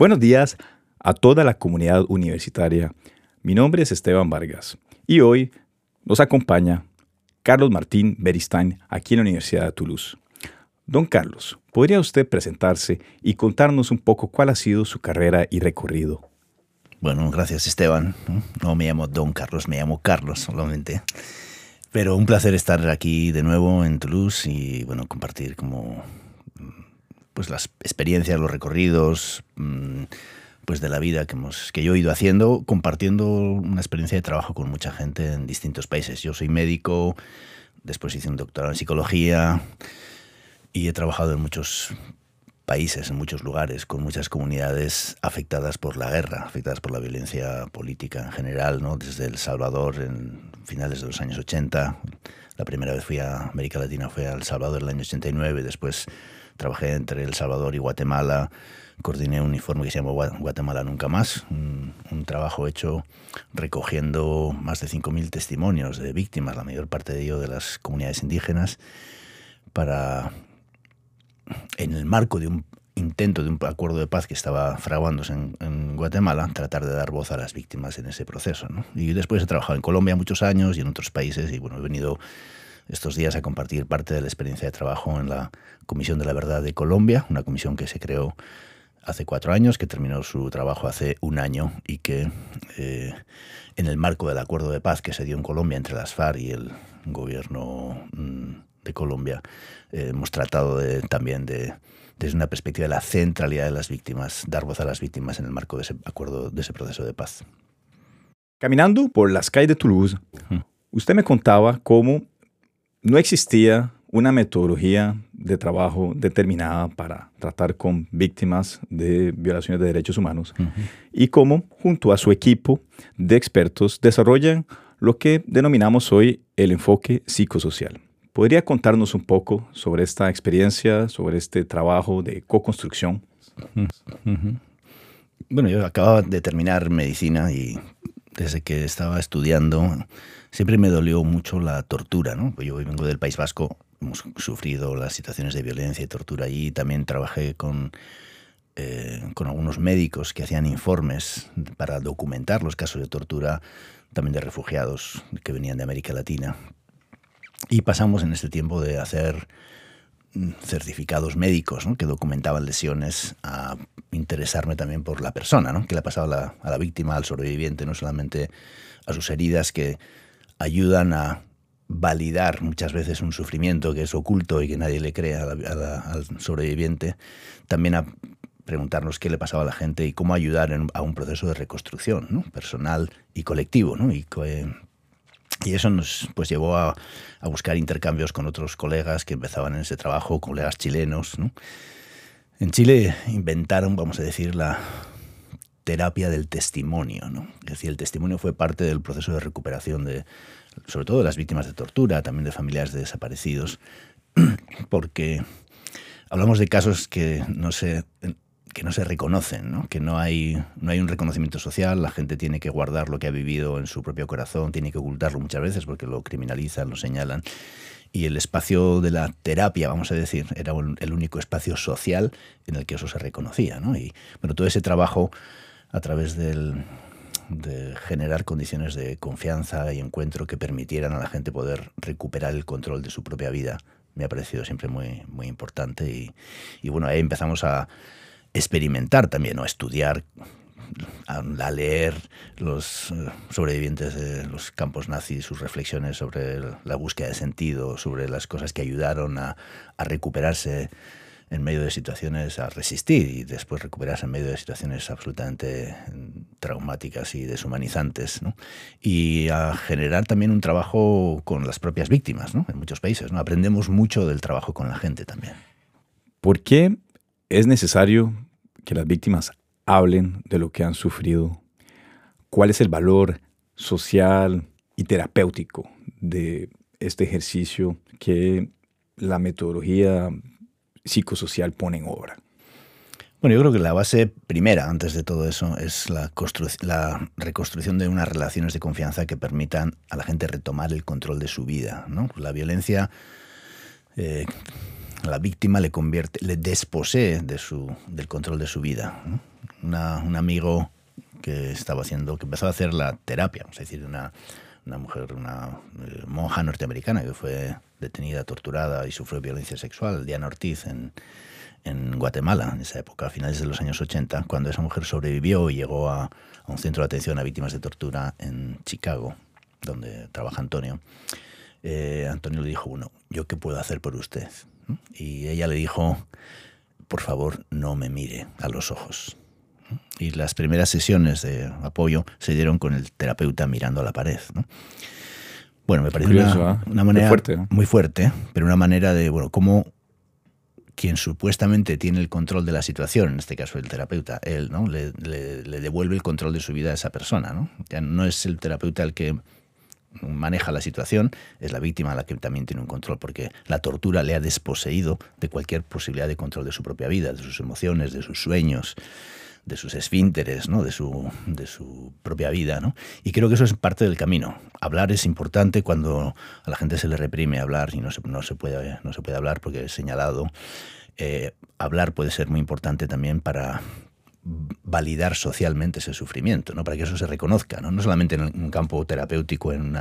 Buenos días a toda la comunidad universitaria. Mi nombre es Esteban Vargas y hoy nos acompaña Carlos Martín Beristain aquí en la Universidad de Toulouse. Don Carlos, ¿podría usted presentarse y contarnos un poco cuál ha sido su carrera y recorrido? Bueno, gracias Esteban. No me llamo Don Carlos, me llamo Carlos solamente. Pero un placer estar aquí de nuevo en Toulouse y bueno, compartir como pues las experiencias, los recorridos mm, pues de la vida que, hemos, que yo he ido haciendo, compartiendo una experiencia de trabajo con mucha gente en distintos países. Yo soy médico, después hice un doctorado en psicología y he trabajado en muchos países, en muchos lugares, con muchas comunidades afectadas por la guerra, afectadas por la violencia política en general, ¿no? desde El Salvador en finales de los años 80. La primera vez fui a América Latina fue a El Salvador en el año 89, después trabajé entre El Salvador y Guatemala, coordiné un informe que se llamó Guatemala Nunca Más, un, trabajo hecho recogiendo más de 5.000 testimonios de víctimas, la mayor parte de ellos de las comunidades indígenas, para, en el marco de un intento de un acuerdo de paz que estaba fraguándose en, Guatemala, tratar de dar voz a las víctimas en ese proceso. Y después he trabajado en Colombia muchos años y en otros países y bueno, he venido estos días a compartir parte de la experiencia de trabajo en la Comisión de la Verdad de Colombia, una comisión que se creó hace cuatro años, que terminó su trabajo hace un año y que eh, en el marco del acuerdo de paz que se dio en Colombia entre las FARC y el gobierno mm, de Colombia, eh, hemos tratado de, también de, desde una perspectiva de la centralidad de las víctimas, dar voz a las víctimas en el marco de ese acuerdo, de ese proceso de paz. Caminando por las calles de Toulouse, usted me contaba cómo no existía una metodología de trabajo determinada para tratar con víctimas de violaciones de derechos humanos y cómo, junto a su equipo de expertos, desarrollan lo que denominamos hoy el enfoque psicosocial. ¿Podría contarnos un poco sobre esta experiencia, sobre este trabajo de co-construcción? Bueno, yo acababa de terminar medicina y desde que estaba estudiando siempre me dolió mucho la tortura, ¿no? Yo vengo del País Vasco, hemos sufrido las situaciones de violencia y tortura allí, también trabajé con, eh, con algunos médicos que hacían informes para documentar los casos de tortura también de refugiados que venían de América Latina. Y pasamos en este tiempo de hacer mm, certificados médicos que documentaban lesiones a interesarme también por la persona, ¿no? qué le ha pasado a la, a la víctima, al sobreviviente, no solamente a sus heridas que ayudan a validar muchas veces un sufrimiento que es oculto y que nadie le cree al sobreviviente, también a preguntarnos qué le pasaba a la gente y cómo ayudar a un proceso de reconstrucción personal y colectivo. Y, y, eso nos pues, llevó a, buscar intercambios con otros colegas que empezaban en ese trabajo, colegas chilenos. En Chile inventaron, vamos a decir, la, terapia del testimonio. ¿no? Es decir, el testimonio fue parte del proceso de recuperación de, sobre todo de las víctimas de tortura, también de familiares de desaparecidos, porque hablamos de casos que no se que no se reconocen, ¿no? que no hay, no hay un reconocimiento social, la gente tiene que guardar lo que ha vivido en su propio corazón, tiene que ocultarlo muchas veces porque lo criminalizan, lo señalan. Y el espacio de la terapia, vamos a decir, era el único espacio social en el que eso se reconocía. ¿no? Y bueno, todo ese trabajo a través del, de generar condiciones de confianza y encuentro que permitieran a la gente poder recuperar el control de su propia vida. Me ha parecido siempre muy, muy importante y, y bueno, ahí empezamos a experimentar también o estudiar, a, leer los eh, sobrevivientes de los campos nazis, sus reflexiones sobre la búsqueda de sentido, sobre las cosas que ayudaron a, a recuperarse en medio de situaciones a resistir y después recuperarse en medio de situaciones absolutamente traumáticas y deshumanizantes, ¿no? y a generar también un trabajo con las propias víctimas ¿no? en muchos países. ¿no? Aprendemos mucho del trabajo con la gente también. ¿Por qué es necesario que las víctimas hablen de lo que han sufrido? ¿Cuál es el valor social y terapéutico de este ejercicio que la metodología psicosocial pone en obra? Bueno, yo creo que la base primera, antes de todo eso, es la, reconstrucción de unas relaciones de confianza que permitan a la gente retomar el control de su vida. ¿no? La violencia eh, la víctima le convierte, le desposee de su, del control de su vida. un amigo que estaba haciendo, que empezó a hacer la terapia, es decir, una, una mujer, una eh, monja norteamericana que fue detenida, torturada y sufrió violencia sexual, Diana Ortiz, en, en Guatemala, en esa época, a finales de los años 80, cuando esa mujer sobrevivió y llegó a, a un centro de atención a víctimas de tortura en Chicago, donde trabaja Antonio. Eh, Antonio le dijo, bueno, ¿yo qué puedo hacer por usted? Y ella le dijo, por favor, no me mire a los ojos. Y las primeras sesiones de apoyo se dieron con el terapeuta mirando a la pared. Bueno, me parece una, ¿eh? manera muy fuerte, pero una manera de, bueno, cómo quien supuestamente tiene el control de la situación, en este caso el terapeuta, él, ¿no? Le, le, devuelve el control de su vida a esa persona, ¿no? Ya no es el terapeuta el que maneja la situación, es la víctima la que también tiene un control, porque la tortura le ha desposeído de cualquier posibilidad de control de su propia vida, de sus emociones, de sus sueños, de sus esfínteres, ¿no? de, su, de su propia vida. ¿no? Y creo que eso es parte del camino. Hablar es importante cuando a la gente se le reprime hablar y no se, no se, puede, no se puede hablar porque es señalado. Eh, hablar puede ser muy importante también para, validar socialmente ese sufrimiento, ¿no? para que eso se reconozca, no, no solamente en un campo terapéutico, en,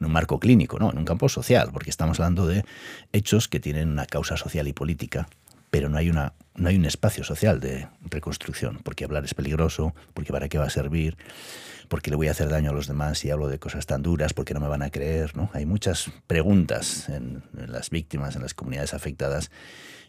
un marco clínico, no, en un campo social, porque estamos hablando de hechos que tienen una causa social y política, pero no hay, una, no hay un espacio social de reconstrucción, porque hablar es peligroso, porque para qué va a servir, porque le voy a hacer daño a los demás si hablo de cosas tan duras, porque no me van a creer. ¿no? Hay muchas preguntas en las víctimas, en las comunidades afectadas,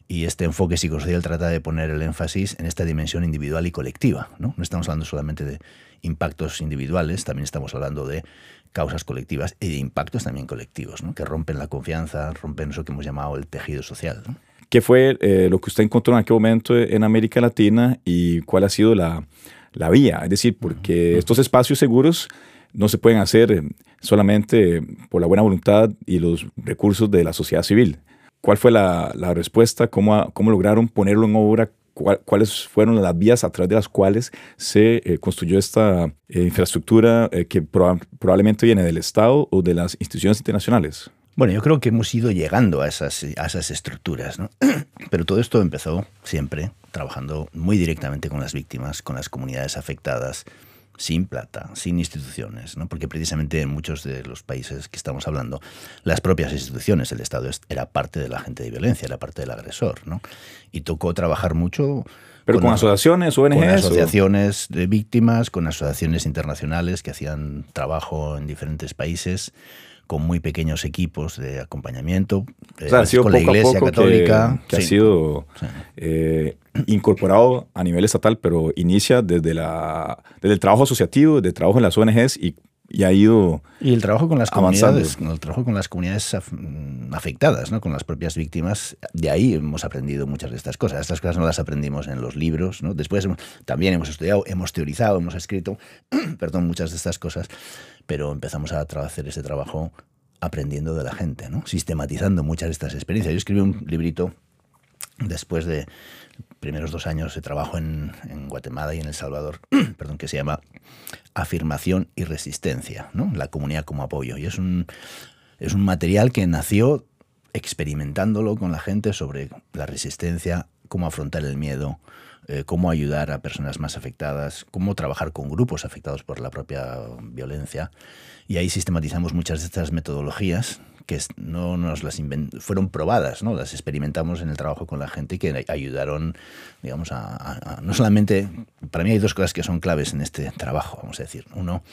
y este enfoque psicosocial trata de poner el énfasis en esta dimensión individual y colectiva. No, no estamos hablando solamente de impactos individuales, también estamos hablando de causas colectivas y de impactos también colectivos, ¿no? que rompen la confianza, rompen eso que hemos llamado el tejido social. ¿Qué fue eh, lo que usted encontró en aquel momento en América Latina y cuál ha sido la, la vía? Es decir, porque estos espacios seguros no se pueden hacer solamente por la buena voluntad y los recursos de la sociedad civil. ¿Cuál fue la, la respuesta? ¿Cómo, ¿Cómo, lograron ponerlo en obra? ¿Cuáles fueron las vías a través de las cuales se eh, construyó esta eh, infraestructura eh, que probablemente viene del Estado o de las instituciones internacionales? Bueno, yo creo que hemos ido llegando a esas, a esas estructuras, ¿no? pero todo esto empezó siempre trabajando muy directamente con las víctimas, con las comunidades afectadas, sin plata, sin instituciones, ¿no? porque precisamente en muchos de los países que estamos hablando, las propias instituciones, el Estado era parte de la agente de violencia, era parte del agresor, ¿no? y tocó trabajar mucho. Pero con, asociaciones, ONGs. Con asociaciones de víctimas, con asociaciones internacionales que hacían trabajo en diferentes países con muy pequeños equipos de acompañamiento, con la Iglesia Católica. Que, ha sido eh, incorporado a nivel estatal, pero inicia desde, la, desde el trabajo asociativo, desde el trabajo en las ONGs y, y ha ido Y el trabajo con las comunidades, el trabajo con las comunidades afectadas, ¿no? con las propias víctimas, de ahí hemos aprendido muchas de estas cosas. Estas cosas no las aprendimos en los libros, ¿no? Después también hemos estudiado, hemos teorizado, hemos escrito, perdón, muchas de estas cosas pero empezamos a hacer ese trabajo aprendiendo de la gente, ¿no? sistematizando muchas de estas experiencias. Yo escribí un librito después de primeros dos años de trabajo en, Guatemala y en El Salvador, perdón, que se llama Afirmación y Resistencia, ¿no? la comunidad como apoyo. Y es un, es un material que nació experimentándolo con la gente sobre la resistencia, cómo afrontar el miedo, eh, cómo ayudar a personas más afectadas, cómo trabajar con grupos afectados por la propia violencia. Y ahí sistematizamos muchas de estas metodologías que no nos las fueron probadas, ¿no? Las experimentamos en el trabajo con la gente y que ayudaron, digamos, a, no solamente, para mí hay dos cosas que son claves en este trabajo, vamos a decir. Uno,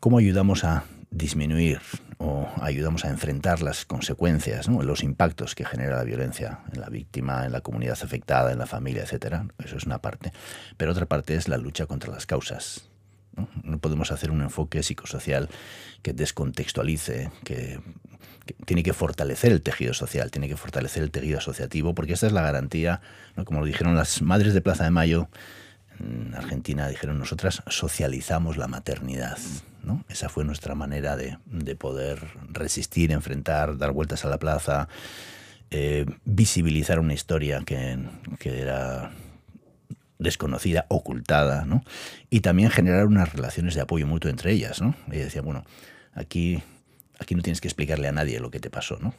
cómo ayudamos a disminuir o ayudamos a enfrentar las consecuencias, los impactos que genera la violencia en la víctima, en la comunidad afectada, en la familia, etcétera. Eso es una parte. Pero otra parte es la lucha contra las causas. No, podemos hacer un enfoque psicosocial que descontextualice, que, tiene que fortalecer el tejido social, tiene que fortalecer el tejido asociativo, porque esta es la garantía, como lo dijeron las madres de Plaza de Mayo en Argentina, dijeron nosotras socializamos la maternidad. Esa fue nuestra manera de, poder resistir, enfrentar, dar vueltas a la plaza, eh, visibilizar una historia que, que era desconocida, ocultada, ¿no? Y también generar unas relaciones de apoyo mutuo entre ellas, ¿no? Y decía, bueno, aquí, aquí no tienes que explicarle a nadie lo que te pasó, ¿no?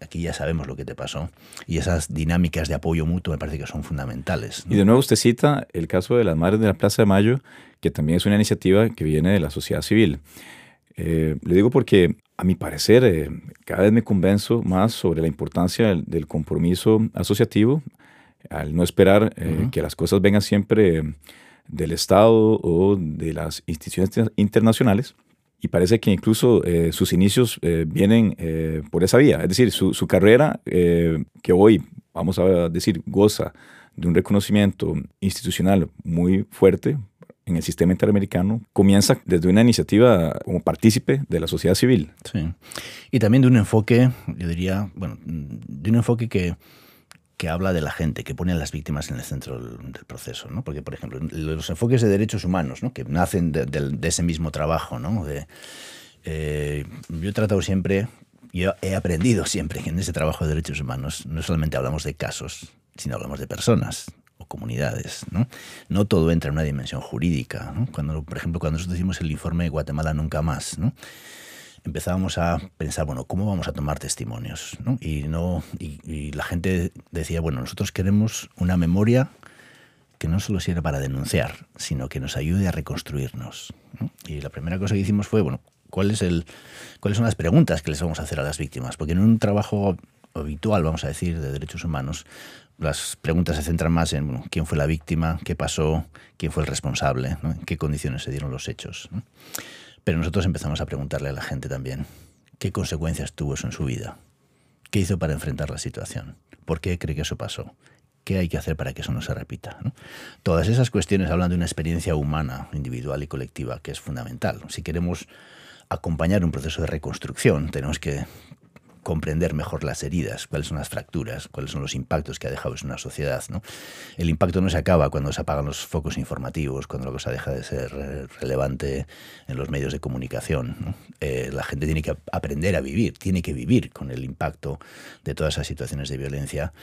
Aquí ya sabemos lo que te pasó. Y esas dinámicas de apoyo mutuo me parece que son fundamentales. Y de nuevo usted cita el caso de las Madres de la Plaza de Mayo, que también es una iniciativa que viene de la sociedad civil. Eh, le digo porque, a mi parecer, eh, cada vez me convenzo más sobre la importancia del compromiso asociativo al no esperar eh, que las cosas vengan siempre del Estado o de las instituciones internacionales. Y parece que incluso eh, sus inicios eh, vienen por esa vía. Es decir, su, su carrera, que hoy, vamos a decir, goza de un reconocimiento institucional muy fuerte en el sistema interamericano, comienza desde una iniciativa como partícipe de la sociedad civil. Sí. Y también de un enfoque, yo diría, bueno, de un enfoque que que habla de la gente, que pone a las víctimas en el centro del, proceso, ¿no? Porque, por ejemplo, los enfoques de derechos humanos, ¿no? que nacen de, ese mismo trabajo, ¿no? Eh, yo he tratado siempre, yo he aprendido siempre que en ese trabajo de derechos humanos no solamente hablamos de casos, sino hablamos de personas o comunidades, ¿no? No todo entra en una dimensión jurídica, ¿no? Cuando, por ejemplo, cuando nosotros decimos el informe de Guatemala Nunca Más, ¿no? Empezábamos a pensar, bueno, ¿cómo vamos a tomar testimonios? Y, no, y, la gente decía, bueno, nosotros queremos una memoria que no solo sirva para denunciar, sino que nos ayude a reconstruirnos. Y la primera cosa que hicimos fue, bueno, ¿cuál es el, ¿cuáles son las preguntas que les vamos a hacer a las víctimas? Porque en un trabajo habitual, vamos a decir, de derechos humanos, las preguntas se centran más en quién fue la víctima, qué pasó, quién fue el responsable, en qué condiciones se dieron los hechos. Pero nosotros empezamos a preguntarle a la gente también qué consecuencias tuvo eso en su vida, qué hizo para enfrentar la situación, por qué cree que eso pasó, qué hay que hacer para que eso no se repita. Todas esas cuestiones hablan de una experiencia humana, individual y colectiva que es fundamental. Si queremos acompañar un proceso de reconstrucción, tenemos que comprender mejor las heridas, cuáles son las fracturas, cuáles son los impactos que ha dejado en una sociedad. ¿no? El impacto no se acaba cuando se apagan los focos informativos, cuando la cosa deja de ser relevante en los medios de comunicación. Eh, la gente tiene que aprender a vivir, tiene que vivir con el impacto de todas esas situaciones de violencia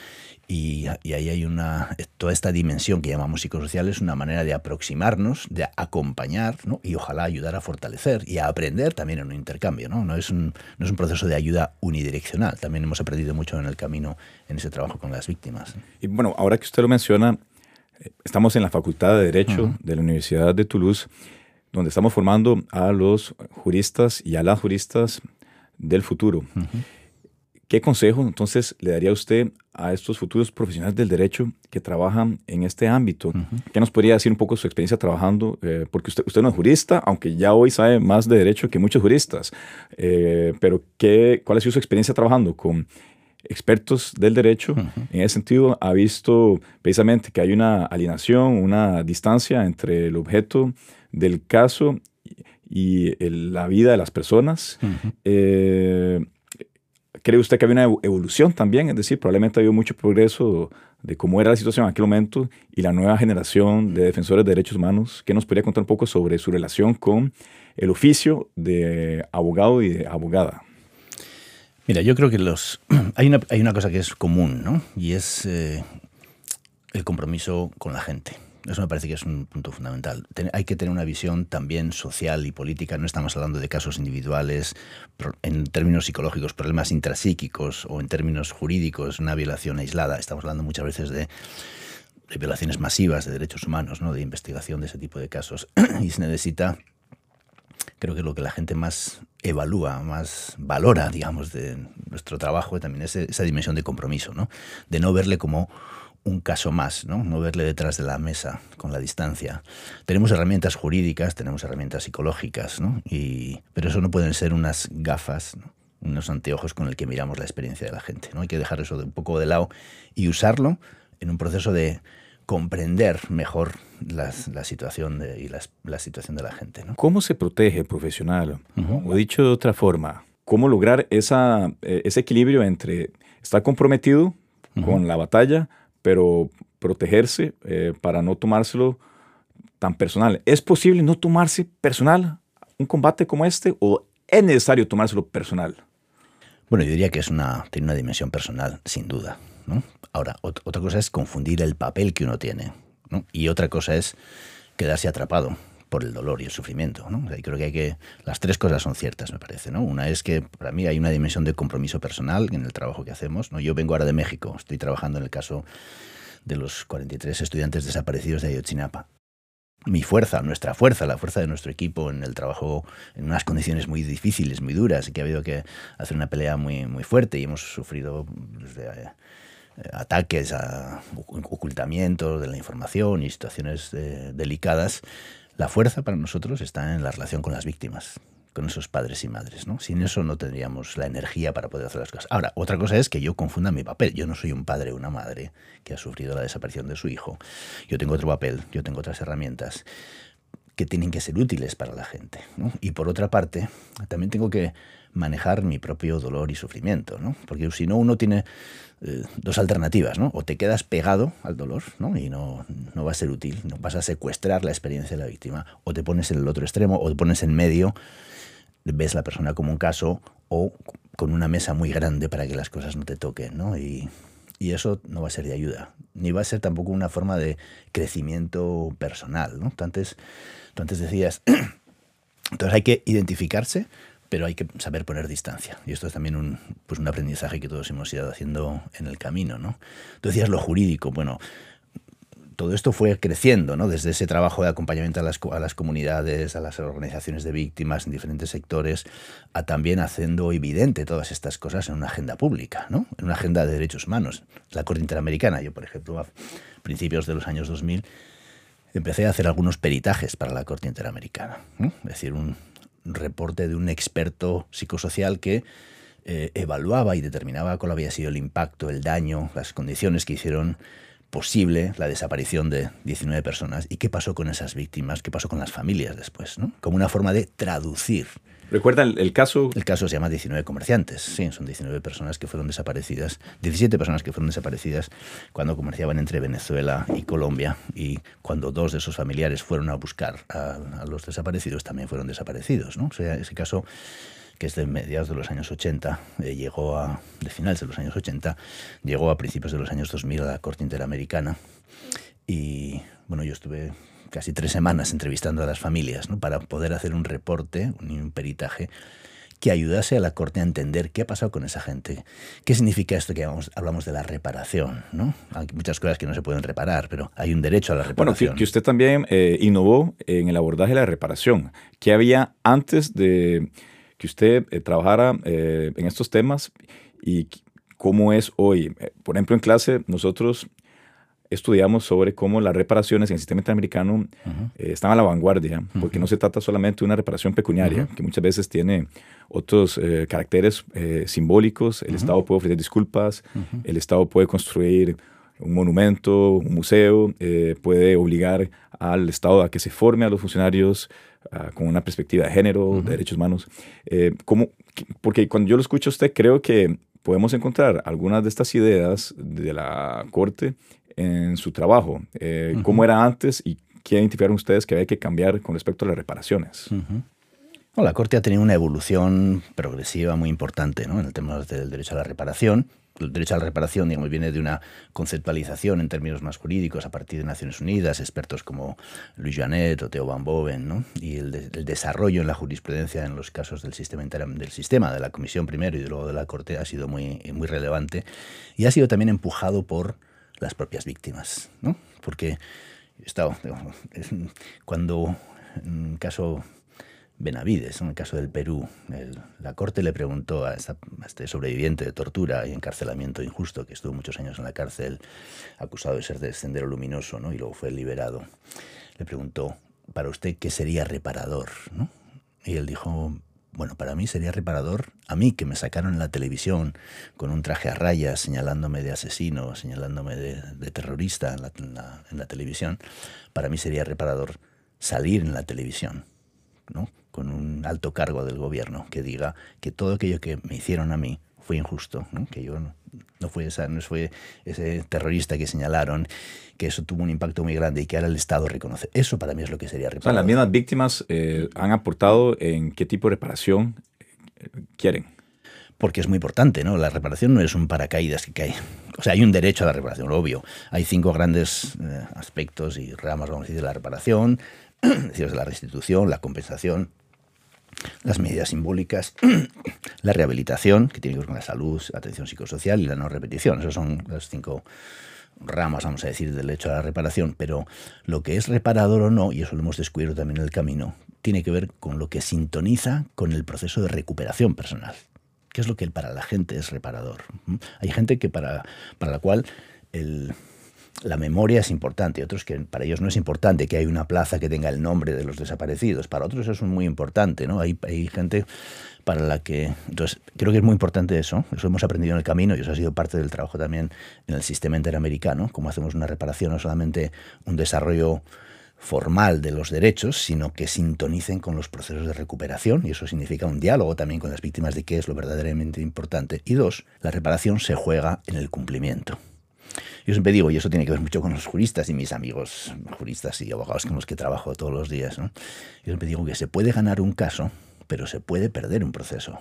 y, ahí hay una, toda esta dimensión que llamamos psicosocial es una manera de aproximarnos, de acompañar y ojalá ayudar a fortalecer y a aprender también en un intercambio. No, no, es, un, no es un proceso de ayuda unidireccional. También hemos aprendido mucho en el camino en ese trabajo con las víctimas. Y bueno, ahora que usted lo menciona, eh, estamos en la Facultad de Derecho de la Universidad de Toulouse, donde estamos formando a los juristas y a las juristas del futuro. ¿Qué consejo entonces le daría usted a estos futuros profesionales del derecho que trabajan en este ámbito? ¿Qué nos podría decir un poco su experiencia trabajando? Eh, porque usted, usted no es jurista, aunque ya hoy sabe más de derecho que muchos juristas. Eh, pero ¿qué, ¿cuál ha sido su experiencia trabajando con expertos del derecho? En ese sentido, ¿ha visto precisamente que hay una alienación, una distancia entre el objeto del caso y la vida de las personas? ¿Cree usted que había una evolución también? Es decir, probablemente ha habido mucho progreso de cómo era la situación en aquel momento y la nueva generación de defensores de derechos humanos. ¿Qué nos podría contar un poco sobre su relación con el oficio de abogado y de abogada? Mira, yo creo que los hay una, hay una cosa que es común, ¿no? Y es eh, el compromiso con la gente. Eso me parece que es un punto fundamental. hay que tener una visión también social y política. No estamos hablando de casos individuales, en términos psicológicos, problemas intrapsíquicos o en términos jurídicos, una violación aislada. Estamos hablando muchas veces de, violaciones masivas de derechos humanos, ¿no? de investigación de ese tipo de casos. y se necesita, creo que lo que la gente más evalúa, más valora, digamos, de nuestro trabajo también es esa dimensión de compromiso, ¿no? de no verle como un caso más, ¿no? no verle detrás de la mesa con la distancia. Tenemos herramientas jurídicas, tenemos herramientas psicológicas, ¿no? y, pero eso no pueden ser unas gafas, unos anteojos con el que miramos la experiencia de la gente. ¿no? Hay que dejar eso de un poco de lado y usarlo en un proceso de comprender mejor la situación de, y la, situación de la gente. ¿no? ¿Cómo se protege el profesional? O dicho de otra forma, ¿cómo lograr esa, eh, ese equilibrio entre estar comprometido con la batalla, pero protegerse eh, para no tomárselo tan personal. ¿Es posible no tomarse personal un combate como este o es necesario tomárselo personal? Bueno, yo diría que es una, tiene una dimensión personal, sin duda. ¿no? Ahora, otra cosa es confundir el papel que uno tiene. ¿no? Y otra cosa es quedarse atrapado el dolor y el sufrimiento. ¿no? creo que hay que. Las tres cosas son ciertas, me parece. ¿no? Una es que para mí hay una dimensión de compromiso personal en el trabajo que hacemos. ¿no? Yo vengo ahora de México, estoy trabajando en el caso de los 43 estudiantes desaparecidos de Ayotzinapa. Mi fuerza, nuestra fuerza, la fuerza de nuestro equipo en el trabajo en unas condiciones muy difíciles, muy duras, y que ha habido que hacer una pelea muy, muy fuerte y hemos sufrido desde, eh, ataques a ocultamiento de la información y situaciones eh, delicadas la fuerza para nosotros está en la relación con las víctimas, con esos padres y madres. ¿no? Sin eso no tendríamos la energía para poder hacer las cosas. Ahora, otra cosa es que yo confunda mi papel. Yo no soy un padre o una madre que ha sufrido la desaparición de su hijo. Yo tengo otro papel, yo tengo otras herramientas que tienen que ser útiles para la gente. Y por otra parte, también tengo que manejar mi propio dolor y sufrimiento, ¿no? porque si no uno tiene eh, dos alternativas, ¿no? O te quedas pegado al dolor, ¿no? Y no, no va a ser útil, no vas a secuestrar la experiencia de la víctima, o te pones en el otro extremo, o te pones en medio, ves la persona como un caso, o con una mesa muy grande para que las cosas no te toquen, ¿no? Y, y eso no va a ser de ayuda, ni va a ser tampoco una forma de crecimiento personal, ¿no? Tú antes, tú antes decías, entonces hay que identificarse, pero hay que saber poner distancia. Y esto es también un, pues un aprendizaje que todos hemos ido haciendo en el camino. ¿no? Tú decías lo jurídico. Bueno, todo esto fue creciendo, ¿no? desde ese trabajo de acompañamiento a las, a las, comunidades, a las organizaciones de víctimas en diferentes sectores, a también haciendo evidente todas estas cosas en una agenda pública, ¿no? en una agenda de derechos humanos. La Corte Interamericana, yo por ejemplo, a principios de los años 2000, empecé a hacer algunos peritajes para la Corte Interamericana. Es decir, un, reporte de un experto psicosocial que eh, evaluaba y determinaba cuál había sido el impacto, el daño, las condiciones que hicieron posible la desaparición de 19 personas y qué pasó con esas víctimas, qué pasó con las familias después, ¿no? como una forma de traducir ¿Recuerda el, caso? El caso se llama 19 comerciantes. Sí, son 19 personas que fueron desaparecidas, 17 personas que fueron desaparecidas cuando comerciaban entre Venezuela y Colombia y cuando dos de sus familiares fueron a buscar a, los desaparecidos también fueron desaparecidos. ¿no? O sea, ese caso que es de mediados de los años 80, eh, llegó a, de finales de los años 80, llegó a principios de los años 2000 a la Corte Interamericana y bueno, yo estuve casi tres semanas entrevistando a las familias ¿no? para poder hacer un reporte, un, peritaje que ayudase a la Corte a entender qué ha pasado con esa gente, qué significa esto que hablamos, de la reparación. ¿no? Hay muchas cosas que no se pueden reparar, pero hay un derecho a la reparación. Bueno, que, usted también eh, innovó en el abordaje de la reparación. ¿Qué había antes de que usted eh, trabajara eh, en estos temas y cómo es hoy? por ejemplo, en clase nosotros estudiamos sobre cómo las reparaciones en el sistema interamericano eh, están a la vanguardia, porque no se trata solamente de una reparación pecuniaria, que muchas veces tiene otros eh, caracteres eh, simbólicos. El Estado puede ofrecer disculpas, el Estado puede construir un monumento, un museo, puede obligar al Estado a que se forme a los funcionarios ah, con una perspectiva de género, de derechos humanos. ¿cómo? Porque cuando yo lo escucho a usted, creo que podemos encontrar algunas de estas ideas de la Corte en su trabajo. Eh, ¿Cómo era antes y qué identificaron ustedes que había que cambiar con respecto a las reparaciones? la Corte ha tenido una evolución progresiva muy importante ¿no? en el tema del derecho a la reparación. El derecho a la reparación digamos, viene de una conceptualización en términos más jurídicos a partir de Naciones Unidas, expertos como Luis Janet o Theo Van Boven, ¿no? y el, desarrollo en la jurisprudencia en los casos del sistema, del sistema, de la Comisión primero y luego de la Corte, ha sido muy, muy relevante y ha sido también empujado por las propias víctimas, ¿no? Porque estado, cuando en el caso Benavides, en el caso del Perú, la corte le preguntó a, este sobreviviente de tortura y encarcelamiento injusto, que estuvo muchos años en la cárcel, acusado de ser de Sendero Luminoso, ¿no? y luego fue liberado, le preguntó, para usted, ¿qué sería reparador? Y él dijo, bueno, para mí sería reparador, a mí que me sacaron en la televisión con un traje a rayas señalándome de asesino, señalándome de, terrorista en la, televisión, para mí sería reparador salir en la televisión, ¿no? con un alto cargo del gobierno que diga que todo aquello que me hicieron a mí fue injusto, que yo no, fue esa, no fue ese terrorista que señalaron, que eso tuvo un impacto muy grande y que ahora el Estado reconoce. Eso para mí es lo que sería reparar. las mismas víctimas eh, han aportado en qué tipo de reparación eh, quieren. porque es muy importante, ¿no? La reparación no es un paracaídas que cae. O sea, hay un derecho a la reparación, obvio. Hay cinco grandes eh, aspectos y ramas, vamos a decir, de la reparación, de la restitución, la compensación, las medidas simbólicas, la rehabilitación, que tiene que ver con la salud, la atención psicosocial y la no repetición. Esos son las cinco ramas, vamos a decir, del hecho a la reparación. Pero lo que es reparador o no, y eso lo hemos descubierto también en el camino, tiene que ver con lo que sintoniza con el proceso de recuperación personal. ¿Qué es lo que para la gente es reparador? Hay gente que para, para la cual el, la memoria es importante, otros que para ellos no es importante que hay una plaza que tenga el nombre de los desaparecidos, para otros eso es muy importante, ¿no? Hay, hay gente para la que... Entonces, creo que es muy importante eso, eso hemos aprendido en el camino y eso ha sido parte del trabajo también en el sistema interamericano, cómo hacemos una reparación, no solamente un desarrollo formal de los derechos, sino que sintonicen con los procesos de recuperación, y eso significa un diálogo también con las víctimas de qué es lo verdaderamente importante. Y dos, la reparación se juega en el cumplimiento. Yo siempre digo, y eso tiene que ver mucho con los juristas y mis amigos juristas y abogados con los que trabajo todos los días, yo siempre digo que se puede ganar un caso, pero se puede perder un proceso.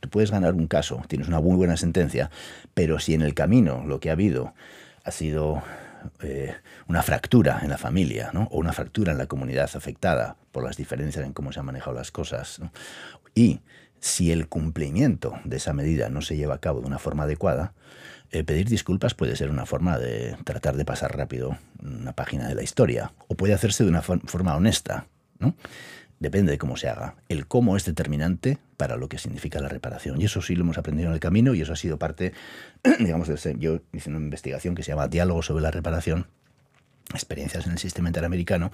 Tú puedes ganar un caso, tienes una muy buena sentencia, pero si en el camino lo que ha habido ha sido eh, una fractura en la familia, o una fractura en la comunidad afectada por las diferencias en cómo se han manejado las cosas, y si el cumplimiento de esa medida no se lleva a cabo de una forma adecuada, eh, pedir disculpas puede ser una forma de tratar de pasar rápido una página de la historia, o puede hacerse de una forma honesta, ¿no? Depende de cómo se haga. El cómo es determinante para lo que significa la reparación. Y eso sí lo hemos aprendido en el camino y eso ha sido parte, digamos, de yo hice una investigación que se llama Diálogo sobre la reparación, experiencias en el sistema interamericano,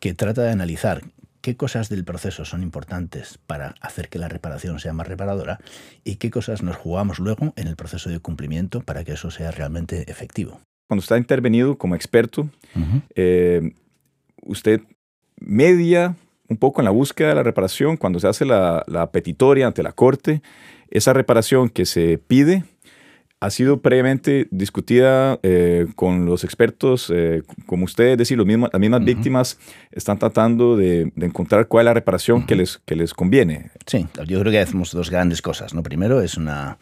que trata de analizar qué cosas del proceso son importantes para hacer que la reparación sea más reparadora y qué cosas nos jugamos luego en el proceso de cumplimiento para que eso sea realmente efectivo. Cuando ha intervenido como experto, eh, usted media un poco en la búsqueda de la reparación, cuando se hace la, la petitoria ante la corte, esa reparación que se pide ha sido previamente discutida eh, con los expertos, eh, como ustedes, es decir, los mismos, las mismas víctimas están tratando de, encontrar cuál es la reparación que, les, que les conviene. Sí, yo creo que hacemos dos grandes cosas. ¿no? Primero es una,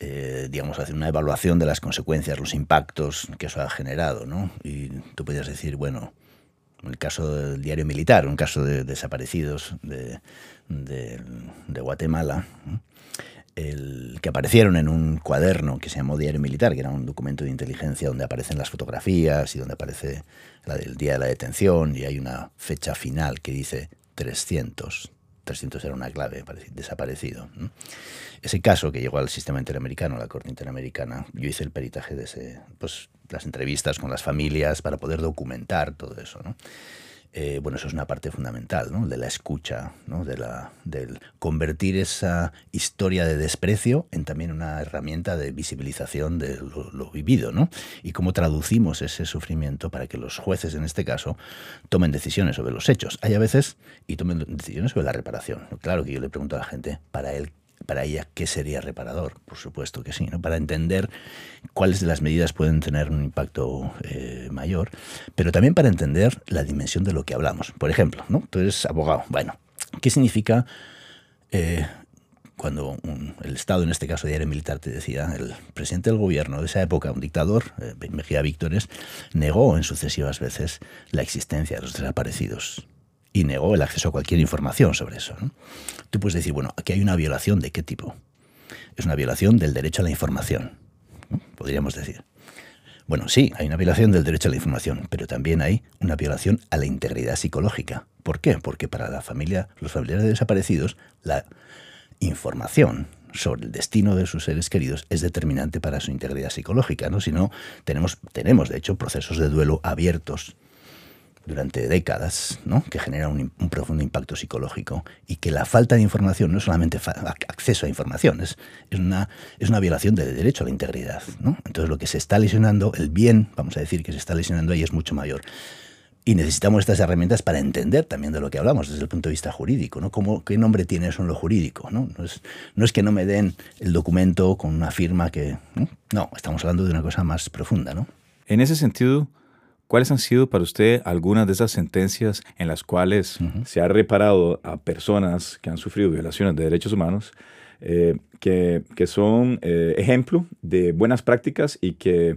eh, digamos, hacer una evaluación de las consecuencias, los impactos que eso ha generado. ¿no? Y tú podrías decir, bueno, el caso del diario militar, un caso de desaparecidos de, de Guatemala el, que aparecieron en un cuaderno que se llamó Diario Militar, que era un documento de inteligencia donde aparecen las fotografías y donde aparece la del día de la detención y hay una fecha final que dice 300. 300 era una clave, desaparecido. Ese caso que llegó al sistema interamericano, a la Corte Interamericana, yo hice el peritaje de ese, pues, las entrevistas con las familias para poder documentar todo eso. Eh, bueno, eso es una parte fundamental, ¿no? De la escucha, ¿no? De la, del convertir esa historia de desprecio en también una herramienta de visibilización de lo, vivido, ¿no? Y cómo traducimos ese sufrimiento para que los jueces, en este caso, tomen decisiones sobre los hechos. Hay a veces y tomen decisiones sobre la reparación. Claro que yo le pregunto a la gente, para él, para ella qué sería reparador, por supuesto que sí, ¿no? para entender cuáles de las medidas pueden tener un impacto eh, mayor, pero también para entender la dimensión de lo que hablamos. Por ejemplo, ¿no? tú eres abogado, bueno, ¿qué significa eh, cuando el Estado, en este caso diario militar, te decía, el presidente del gobierno de esa época, un dictador, eh, Mejía Víctores, negó en sucesivas veces la existencia de los desaparecidos? Y negó el acceso a cualquier información sobre eso. Tú puedes decir, bueno, aquí hay una violación de qué tipo. Es una violación del derecho a la información, podríamos decir. Bueno, sí, hay una violación del derecho a la información, pero también hay una violación a la integridad psicológica. ¿Por qué? Porque para la familia, los familiares de desaparecidos, la información sobre el destino de sus seres queridos es determinante para su integridad psicológica, ¿no? Si no, tenemos, tenemos de hecho procesos de duelo abiertos durante décadas, ¿no? que genera un, profundo impacto psicológico y que la falta de información no solamente acceso a información, es, una, es una violación del derecho a la integridad. ¿no? Entonces lo que se está lesionando, el bien, vamos a decir, que se está lesionando ahí es mucho mayor. Y necesitamos estas herramientas para entender también de lo que hablamos desde el punto de vista jurídico, ¿no? ¿Cómo, ¿Qué nombre tiene eso en lo jurídico? ¿no? No, es, no es que no me den el documento con una firma que... ¿no? no, estamos hablando de una cosa más profunda. ¿no? En ese sentido, ¿Cuáles han sido para usted algunas de esas sentencias en las cuales se ha reparado a personas que han sufrido violaciones de derechos humanos eh, que, que, son eh, ejemplo de buenas prácticas y que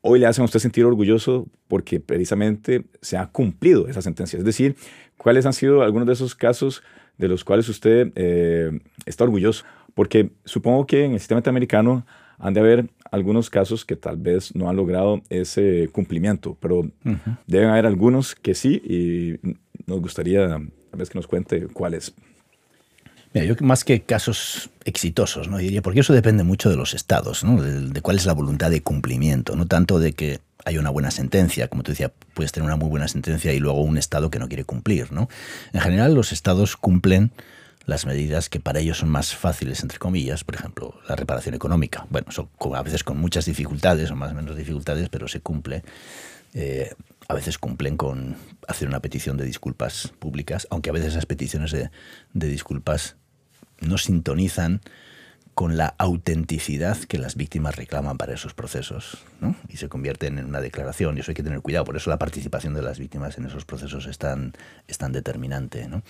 hoy le hacen a usted sentir orgulloso porque precisamente se ha cumplido esa sentencia. Es decir, ¿cuáles han sido algunos de esos casos de los cuales usted eh, está orgulloso? Porque supongo que en el sistema interamericano han de haber algunos casos que tal vez no han logrado ese cumplimiento, pero deben haber algunos que sí y nos gustaría tal vez que nos cuente cuáles. Mira, yo más que casos exitosos, ¿no? diría, porque eso depende mucho de los estados, ¿no? de, cuál es la voluntad de cumplimiento, no tanto de que haya una buena sentencia, como tú decías, puedes tener una muy buena sentencia y luego un estado que no quiere cumplir, ¿no? En general los estados cumplen las medidas que para ellos son más fáciles, entre comillas, por ejemplo, la reparación económica. Bueno, son a veces con muchas dificultades o más o menos dificultades, pero se cumple. Eh, a veces cumplen con hacer una petición de disculpas públicas, aunque a veces esas peticiones de, disculpas no sintonizan con la autenticidad que las víctimas reclaman para esos procesos, ¿no? y se convierten en una declaración, y eso hay que tener cuidado, por eso la participación de las víctimas en esos procesos es tan, es tan determinante. ¿no?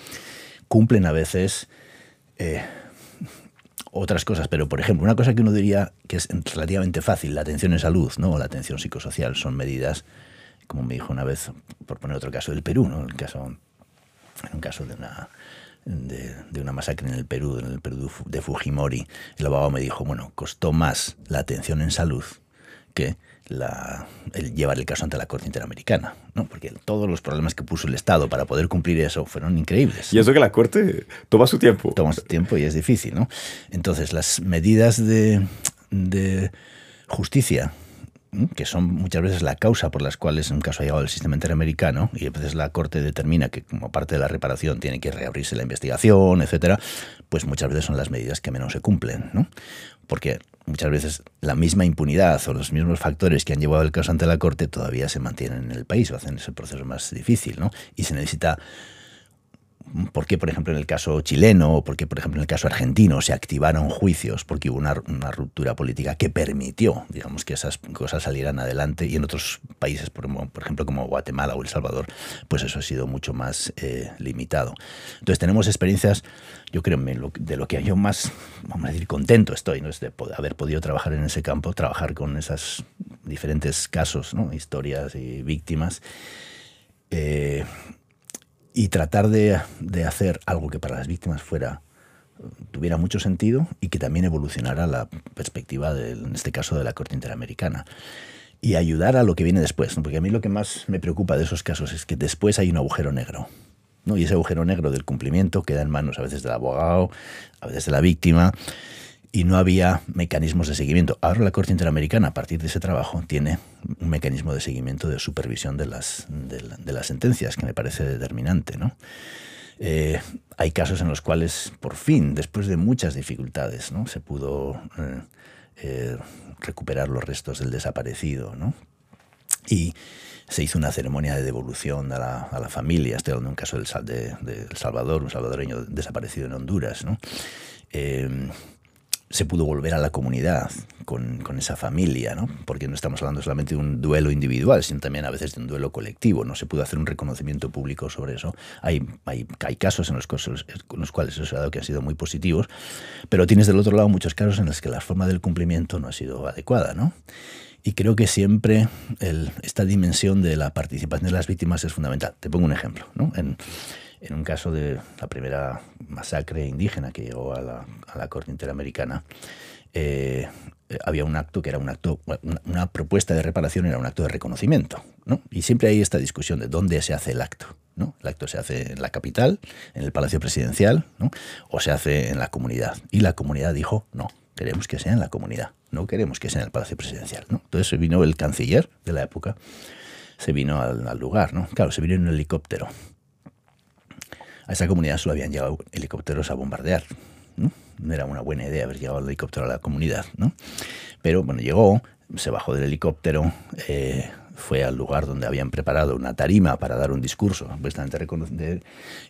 Cumplen a veces eh, otras cosas, pero por ejemplo, una cosa que uno diría que es relativamente fácil, la atención en salud ¿no? o la atención psicosocial, son medidas, como me dijo una vez, por poner otro caso del Perú, ¿no? el caso, en un caso de una, de, de, una masacre en el Perú, en el Perú de Fujimori, el abogado me dijo, bueno, costó más la atención en salud que la, el llevar el caso ante la Corte Interamericana, ¿no? porque todos los problemas que puso el Estado para poder cumplir eso fueron increíbles. Y eso que la Corte toma su tiempo. Toma su tiempo y es difícil. ¿no? Entonces, las medidas de, de justicia que son muchas veces la causa por las cuales un caso ha llegado al sistema interamericano y a veces la Corte determina que como parte de la reparación tiene que reabrirse la investigación, etcétera, pues muchas veces son las medidas que menos se cumplen, ¿no? Porque muchas veces la misma impunidad o los mismos factores que han llevado el caso ante la Corte todavía se mantienen en el país o hacen ese proceso más difícil, ¿no? Y se necesita por qué, por ejemplo, en el caso chileno o por qué, por ejemplo, en el caso argentino se activaron juicios porque hubo una, ruptura política que permitió, digamos, que esas cosas salieran adelante y en otros países, por, ejemplo, como Guatemala o El Salvador, pues eso ha sido mucho más eh, limitado. Entonces tenemos experiencias, yo creo, de lo que yo más, vamos a decir, contento estoy, ¿no? es de haber podido trabajar en ese campo, trabajar con esos diferentes casos, historias y víctimas. Eh, y tratar de, hacer algo que para las víctimas fuera tuviera mucho sentido y que también evolucionara la perspectiva, en este caso, de la Corte Interamericana. Y ayudar a lo que viene después, porque a mí lo que más me preocupa de esos casos es que después hay un agujero negro. ¿no? Y ese agujero negro del cumplimiento queda en manos a veces del abogado, a veces de la víctima, y no había mecanismos de seguimiento. Ahora la Corte Interamericana, a partir de ese trabajo, tiene un mecanismo de seguimiento de supervisión de las, de, las sentencias, que me parece determinante. ¿no? Eh, hay casos en los cuales, por fin, después de muchas dificultades, ¿no? se pudo eh, eh, recuperar los restos del desaparecido. ¿no? Y se hizo una ceremonia de devolución a la, a la familia. Estoy hablando un caso de, de, El Salvador, un salvadoreño desaparecido en Honduras. ¿no? Se pudo volver a la comunidad con, esa familia, ¿no? porque no estamos hablando solamente de un duelo individual, sino también a veces de un duelo colectivo. No se pudo hacer un reconocimiento público sobre eso. Hay, hay, hay casos en los, los cuales eso ha dado que han sido muy positivos, pero tienes del otro lado muchos casos en los que la forma del cumplimiento no ha sido adecuada. ¿no? Y creo que siempre esta dimensión de la participación de las víctimas es fundamental. Te pongo un ejemplo. ¿no? En un caso de la primera masacre indígena que llegó a la, Corte Interamericana, eh, había un acto que era un acto, una, propuesta de reparación era un acto de reconocimiento, ¿no? Y siempre hay esta discusión de dónde se hace el acto, ¿no? El acto se hace en la capital, en el Palacio Presidencial, ¿no? O se hace en la comunidad. Y la comunidad dijo, no, queremos que sea en la comunidad, no queremos que sea en el Palacio Presidencial, ¿no? Entonces vino el canciller de la época, se vino al, al lugar, ¿no? Claro, se vino en un helicóptero a esa comunidad solo habían llegado helicópteros a bombardear. ¿no? era una buena idea haber llegado el helicóptero a la comunidad. ¿no? Pero bueno, llegó, se bajó del helicóptero, eh, fue al lugar donde habían preparado una tarima para dar un discurso, supuestamente reconocido,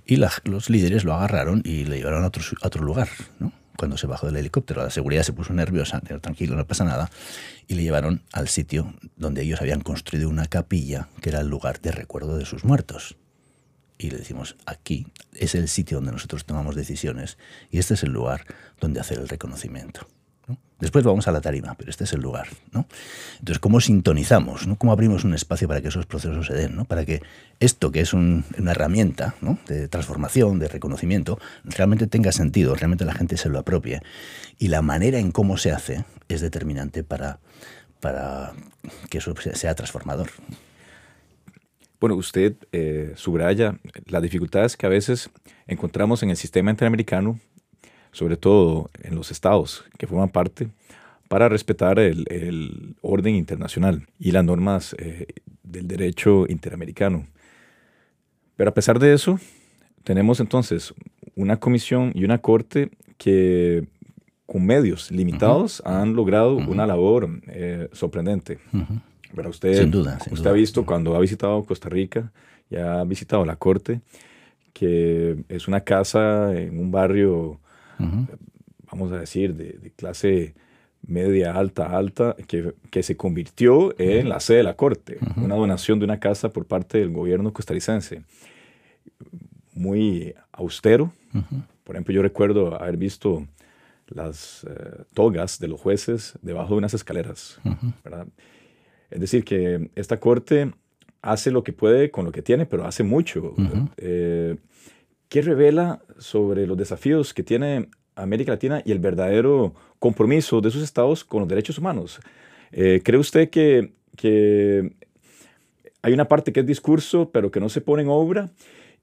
y los líderes lo agarraron y le llevaron a otro, otro lugar. ¿no? Cuando se bajó del helicóptero, la seguridad se puso nerviosa, tranquilo, no pasa nada, y le llevaron al sitio donde ellos habían construido una capilla que era el lugar de recuerdo de sus muertos y le decimos, aquí es el sitio donde nosotros tomamos decisiones y este es el lugar donde hacer el reconocimiento. Después vamos a la tarima, pero este es el lugar. ¿no? Entonces, ¿cómo sintonizamos? ¿no? ¿Cómo abrimos un espacio para que esos procesos se den? ¿no? Para que esto, que es una herramienta de transformación, de reconocimiento, realmente tenga sentido, realmente la gente se lo apropie. Y la manera en cómo se hace es determinante para, para que eso sea transformador. Bueno, usted eh, subraya las dificultades que a veces encontramos en el sistema interamericano sobre todo en los estados que forman parte, para respetar el, orden internacional y las normas eh, del derecho interamericano. Pero a pesar de eso, tenemos entonces una comisión y una corte que con medios limitados han logrado una labor eh, sorprendente. Usted, sin duda, usted ha visto cuando ha visitado Costa Rica y ha visitado la corte, que es una casa en un barrio vamos a decir, de, clase media, alta, alta, que, que se convirtió en la sede de la corte, una donación de una casa por parte del gobierno costarricense. Muy austero. Por ejemplo, yo recuerdo haber visto las eh, togas de los jueces debajo de unas escaleras. Es decir, que esta corte hace lo que puede con lo que tiene, pero hace mucho. ¿Qué revela sobre los desafíos que tiene América Latina y el verdadero compromiso de sus estados con los derechos humanos? Eh, ¿Cree usted que, que hay una parte que es discurso, pero que no se pone en obra?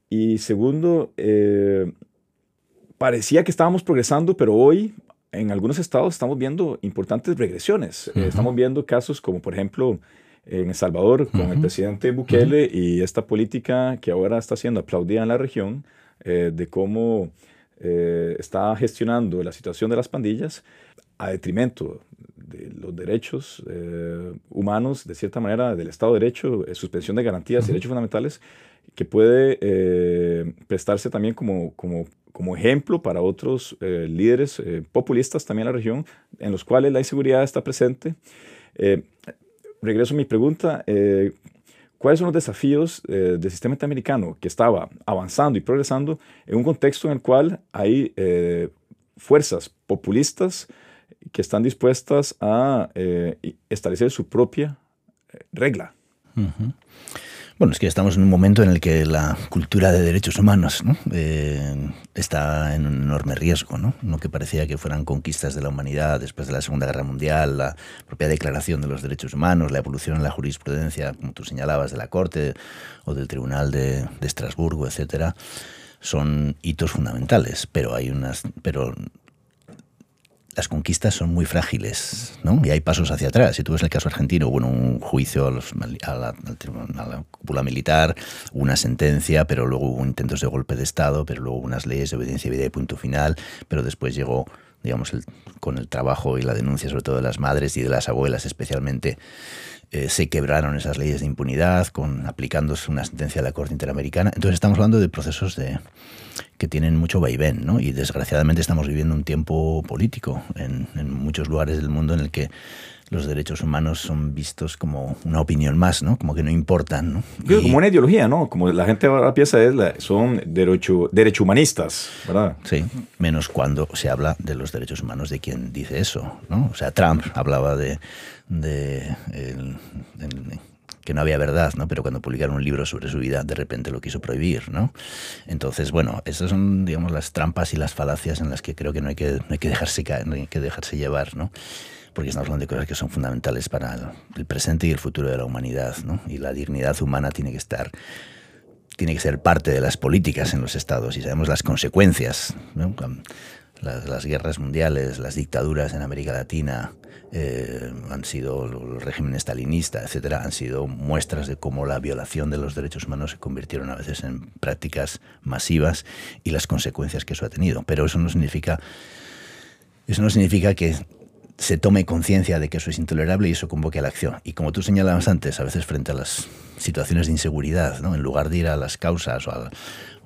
Y segundo, eh, parecía que estábamos progresando, pero hoy en algunos estados estamos viendo importantes regresiones. Eh, estamos viendo casos como, por ejemplo, en El Salvador, con el presidente Bukele y esta política que ahora está siendo aplaudida en la región eh, de cómo eh, está gestionando la situación de las pandillas a detrimento de los derechos eh, humanos, de cierta manera, del Estado de Derecho, suspensión de garantías y derechos fundamentales, que puede prestarse también como, como, ejemplo para otros líderes populistas también en la región, en los cuales la inseguridad está presente. regreso a mi pregunta, ¿Cuáles son los desafíos eh, del sistema interamericano que estaba avanzando y progresando en un contexto en el cual hay eh, fuerzas populistas que están dispuestas a eh, establecer su propia regla? Bueno, es que estamos en un momento en el que la cultura de derechos humanos eh, está en un enorme riesgo, ¿no? ¿no? que parecía que fueran conquistas de la humanidad después de la Segunda Guerra Mundial, la propia declaración de los derechos humanos, la evolución en la jurisprudencia, como tú señalabas, de la Corte o del Tribunal de, de Estrasburgo, etcétera, son hitos fundamentales, pero hay unas, pero las conquistas son muy frágiles, ¿no? Y hay pasos hacia atrás. Si tú ves el caso argentino, hubo un juicio a, la, cúpula militar, una sentencia, pero luego hubo intentos de golpe de Estado, pero luego unas leyes de obediencia vida y punto final, pero después llegó, digamos, con el trabajo y la denuncia sobre todo de las madres y de las abuelas especialmente, eh, se quebraron esas leyes de impunidad con aplicándose una sentencia de la Corte Interamericana. Entonces estamos hablando de procesos de, que tienen mucho vaivén, ¿no? Y desgraciadamente estamos viviendo un tiempo político en, en muchos lugares del mundo en el que los derechos humanos son vistos como una opinión más, ¿no? Como que no importan, ¿no? como una ideología, ¿no? Como la gente ahora piensa es la, son derecho, derecho humanistas, ¿verdad? Sí, menos cuando se habla de los derechos humanos de quien dice eso, ¿no? O sea, Trump hablaba de, de que no había verdad, ¿no? Pero cuando publicaron un libro sobre su vida, de repente lo quiso prohibir, ¿no? Entonces, bueno, esas son, digamos, las trampas y las falacias en las que creo que no hay que, no hay que dejarse caer, no hay que dejarse llevar, ¿no? Porque estamos hablando de cosas que son fundamentales para el presente y el futuro de la humanidad, ¿no? Y la dignidad humana tiene que estar tiene que ser parte de las políticas en los estados y sabemos las consecuencias, ¿no? Las, guerras mundiales, las dictaduras en América Latina, eh, han sido el régimen estalinista, etcétera, han sido muestras de cómo la violación de los derechos humanos se convirtieron a veces en prácticas masivas y las consecuencias que eso ha tenido. Pero eso no significa, eso no significa que se tome conciencia de que eso es intolerable y eso convoque a la acción. Y como tú señalabas antes, a veces frente a las situaciones de inseguridad, ¿no? en lugar de ir a las causas o a,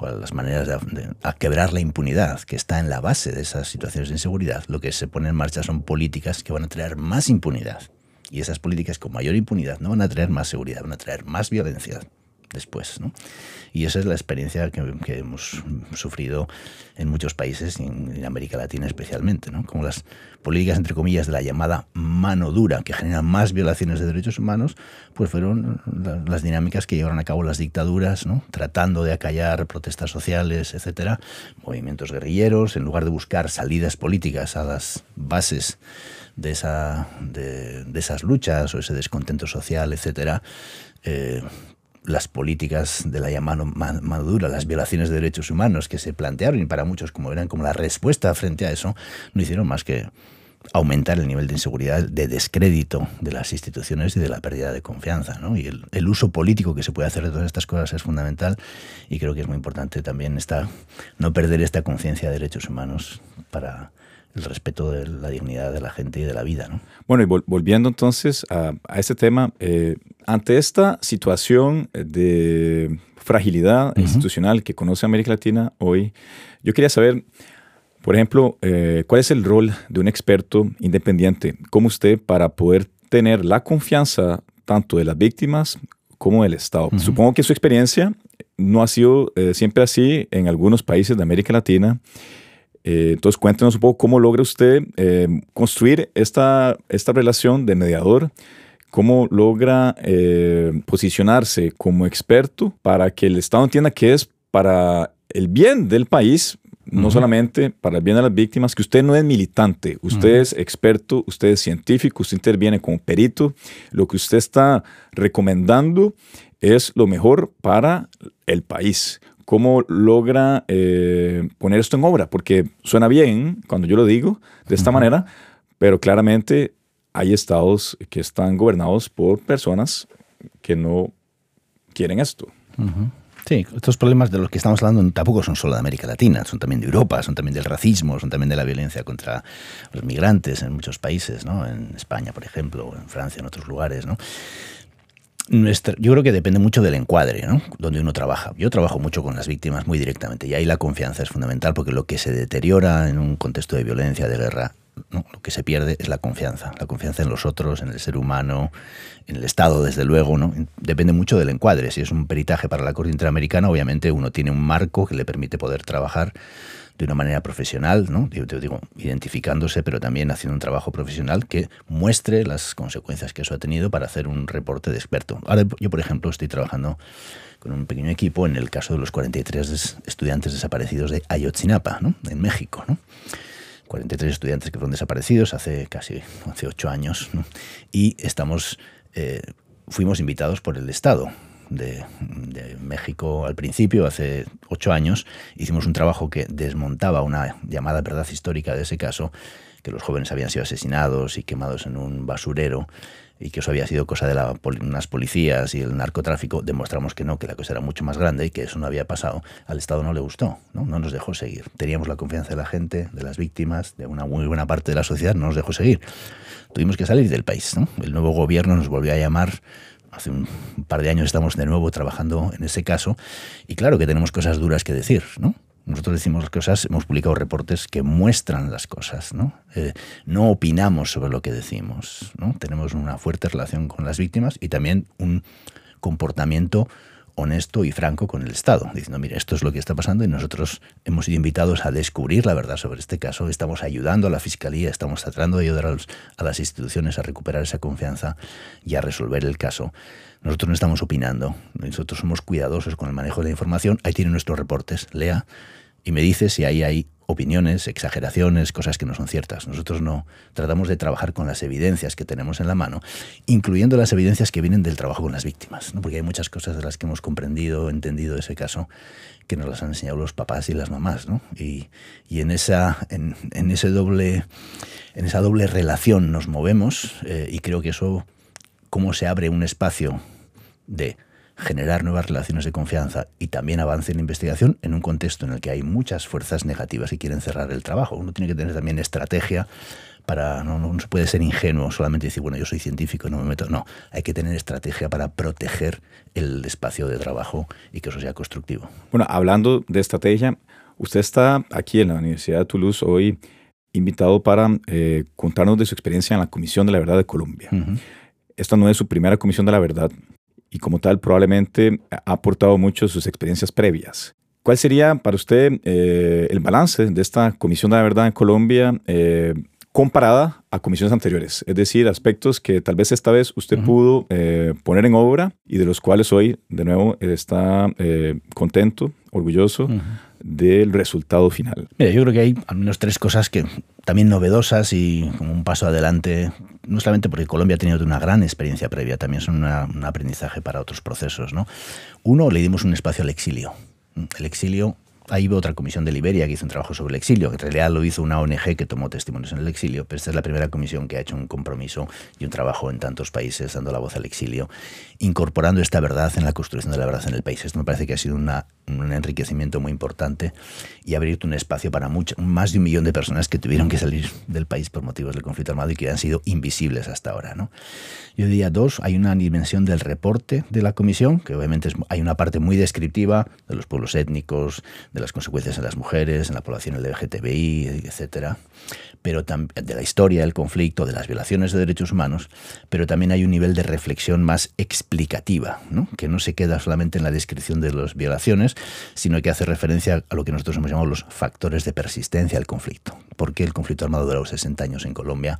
las maneras de, quebrar la impunidad que está en la base de esas situaciones de inseguridad, lo que se pone en marcha son políticas que van a traer más impunidad. Y esas políticas con mayor impunidad no van a traer más seguridad, van a traer más violencia. Después. ¿no? Y esa es la experiencia que, hemos sufrido en muchos países, en, América Latina especialmente, ¿no? como las políticas, entre comillas, de la llamada mano dura, que generan más violaciones de derechos humanos, pues fueron las dinámicas que llevaron a cabo las dictaduras, tratando de acallar protestas sociales, etcétera, movimientos guerrilleros, en lugar de buscar salidas políticas a las bases de, esa, de, esas luchas o ese descontento social, etcétera, eh, las políticas de la llamada madura, las violaciones de derechos humanos que se plantearon y para muchos como eran como la respuesta frente a eso, no hicieron más que aumentar el nivel de inseguridad, de descrédito de las instituciones y de la pérdida de confianza. ¿no? Y el, uso político que se puede hacer de todas estas cosas es fundamental y creo que es muy importante también esta, no perder esta conciencia de derechos humanos para el respeto de la dignidad de la gente y de la vida. ¿no? Bueno, y volviendo entonces a, este tema, eh, ante esta situación de fragilidad institucional que conoce América Latina hoy, yo quería saber, por ejemplo, eh, cuál es el rol de un experto independiente como usted para poder tener la confianza tanto de las víctimas como del Estado. Supongo que su experiencia no ha sido eh, siempre así en algunos países de América Latina. Eh, entonces, cuéntenos un poco cómo logra usted eh, construir esta, esta relación de mediador, cómo logra eh, posicionarse como experto para que el Estado entienda que es para el bien del país, no solamente para el bien de las víctimas, que usted no es militante, usted es experto, usted es científico, usted interviene como perito, lo que usted está recomendando es lo mejor para el país cómo logra eh, poner esto en obra, porque suena bien cuando yo lo digo de esta manera, pero claramente hay estados que están gobernados por personas que no quieren esto. Sí, estos problemas de los que estamos hablando tampoco son solo de América Latina, son también de Europa, son también del racismo, son también de la violencia contra los migrantes en muchos países, ¿no? En España, por ejemplo, en Francia, en otros lugares, ¿no? Yo creo que depende mucho del encuadre, ¿no? Donde uno trabaja. Yo trabajo mucho con las víctimas muy directamente y ahí la confianza es fundamental porque lo que se deteriora en un contexto de violencia, de guerra, lo que se pierde es la confianza. La confianza en los otros, en el ser humano, en el Estado, desde luego, ¿no? Depende mucho del encuadre. Si es un peritaje para la Corte Interamericana, obviamente uno tiene un marco que le permite poder trabajar de una manera profesional, ¿no? Yo te digo, identificándose, pero también haciendo un trabajo profesional que muestre las consecuencias que eso ha tenido para hacer un reporte de experto. Ahora yo, por ejemplo, estoy trabajando con un pequeño equipo en el caso de los 43 estudiantes desaparecidos de Ayotzinapa, ¿no? en México. ¿no? 43 estudiantes que fueron desaparecidos hace casi hace ocho años y estamos eh, fuimos invitados por el Estado de, México al principio, hace ocho años, hicimos un trabajo que desmontaba una llamada verdad histórica de ese caso, que los jóvenes habían sido asesinados y quemados en un basurero y que eso había sido cosa de la, unas policías y el narcotráfico, demostramos que no, que la cosa era mucho más grande y que eso no había pasado. Al Estado no le gustó, ¿no? no nos dejó seguir. Teníamos la confianza de la gente, de las víctimas, de una muy buena parte de la sociedad, no nos dejó seguir. Tuvimos que salir del país. El nuevo gobierno nos volvió a llamar hace un par de años estamos de nuevo trabajando en ese caso y claro que tenemos cosas duras que decir, ¿no? Nosotros decimos cosas, hemos publicado reportes que muestran las cosas, ¿no? Eh, no opinamos sobre lo que decimos, ¿no? Tenemos una fuerte relación con las víctimas y también un comportamiento honesto y franco con el Estado, diciendo, mire, esto es lo que está pasando y nosotros hemos sido invitados a descubrir la verdad sobre este caso, estamos ayudando a la Fiscalía, estamos tratando de ayudar a, las instituciones a recuperar esa confianza y a resolver el caso. Nosotros no estamos opinando, nosotros somos cuidadosos con el manejo de la información, ahí tienen nuestros reportes, lea y me dice si ahí hay opiniones, exageraciones, cosas que no son ciertas. Nosotros no tratamos de trabajar con las evidencias que tenemos en la mano, incluyendo las evidencias que vienen del trabajo con las víctimas, ¿no? porque hay muchas cosas de las que hemos comprendido, entendido ese caso, que nos las han enseñado los papás y las mamás, ¿no? y, en, esa, en, ese doble, en esa doble relación nos movemos eh, y creo que eso, cómo se abre un espacio de generar nuevas relaciones de confianza y también avance en la investigación en un contexto en el que hay muchas fuerzas negativas que quieren cerrar el trabajo. Uno tiene que tener también estrategia para no, no, se puede ser ingenuo solamente decir bueno yo soy científico y no me meto no hay que tener estrategia para proteger el espacio de trabajo y que eso sea constructivo. Bueno hablando de estrategia usted está aquí en la Universidad de Toulouse hoy invitado para eh, contarnos de su experiencia en la Comisión de la Verdad de Colombia. Esta no es su primera Comisión de la Verdad y como tal probablemente ha aportado mucho sus experiencias previas. ¿Cuál sería para usted eh, el balance de esta Comisión de la Verdad en Colombia eh, comparada a comisiones anteriores? Es decir, aspectos que tal vez esta vez usted pudo eh, poner en obra y de los cuales hoy, de nuevo, está contento, orgulloso del resultado final. Mira, yo creo que hay al menos tres cosas que también novedosas y como un paso adelante, no solamente porque Colombia ha tenido una gran experiencia previa, también son un aprendizaje para otros procesos. ¿no? Uno, le dimos un espacio al exilio el exilio Ahí hubo otra comisión de Liberia que hizo un trabajo sobre el exilio, en realidad lo hizo una ONG que tomó testimonios en el exilio, pero esta es la primera comisión que ha hecho un compromiso y un trabajo en tantos países dando la voz al exilio, incorporando esta verdad en la construcción de la verdad en el país. Esto me parece que ha sido un enriquecimiento muy importante y ha abierto un espacio para mucho, más de un millón de personas que tuvieron que salir del país por motivos del conflicto armado y que han sido invisibles hasta ahora. ¿no? Yo diría dos, hay una dimensión del reporte de la comisión, que obviamente hay una parte muy descriptiva de los pueblos étnicos, de las consecuencias en las mujeres, en la población LGTBI, etcétera, pero de la historia del conflicto, de las violaciones de derechos humanos, pero también hay un nivel de reflexión más explicativa, ¿no? que no se queda solamente en la descripción de las violaciones, sino que hace referencia a lo que nosotros hemos llamado los factores de persistencia del conflicto. ¿Por qué el conflicto armado duró 60 años en Colombia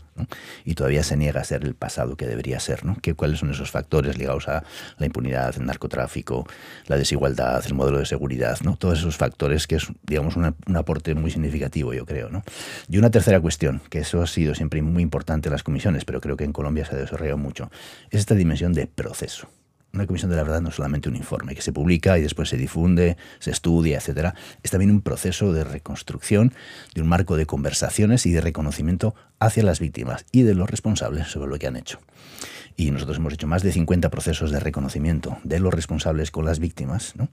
y todavía se niega a ser el pasado que debería ser? ¿no? ¿Qué, ¿Cuáles son esos factores ligados a la impunidad, el narcotráfico, la desigualdad, el modelo de seguridad? ¿no? Todos esos factores que es, digamos, un aporte muy significativo, yo creo. ¿no? Y una tercera cuestión, que eso ha sido siempre muy importante en las comisiones, pero creo que en Colombia se ha desarrollado mucho, es esta dimensión de proceso. Una comisión de la verdad no es solamente un informe que se publica y después se difunde, se estudia, etcétera. Es también un proceso de reconstrucción, de un marco de conversaciones y de reconocimiento hacia las víctimas y de los responsables sobre lo que han hecho. Y nosotros hemos hecho más de 50 procesos de reconocimiento de los responsables con las víctimas, ¿no?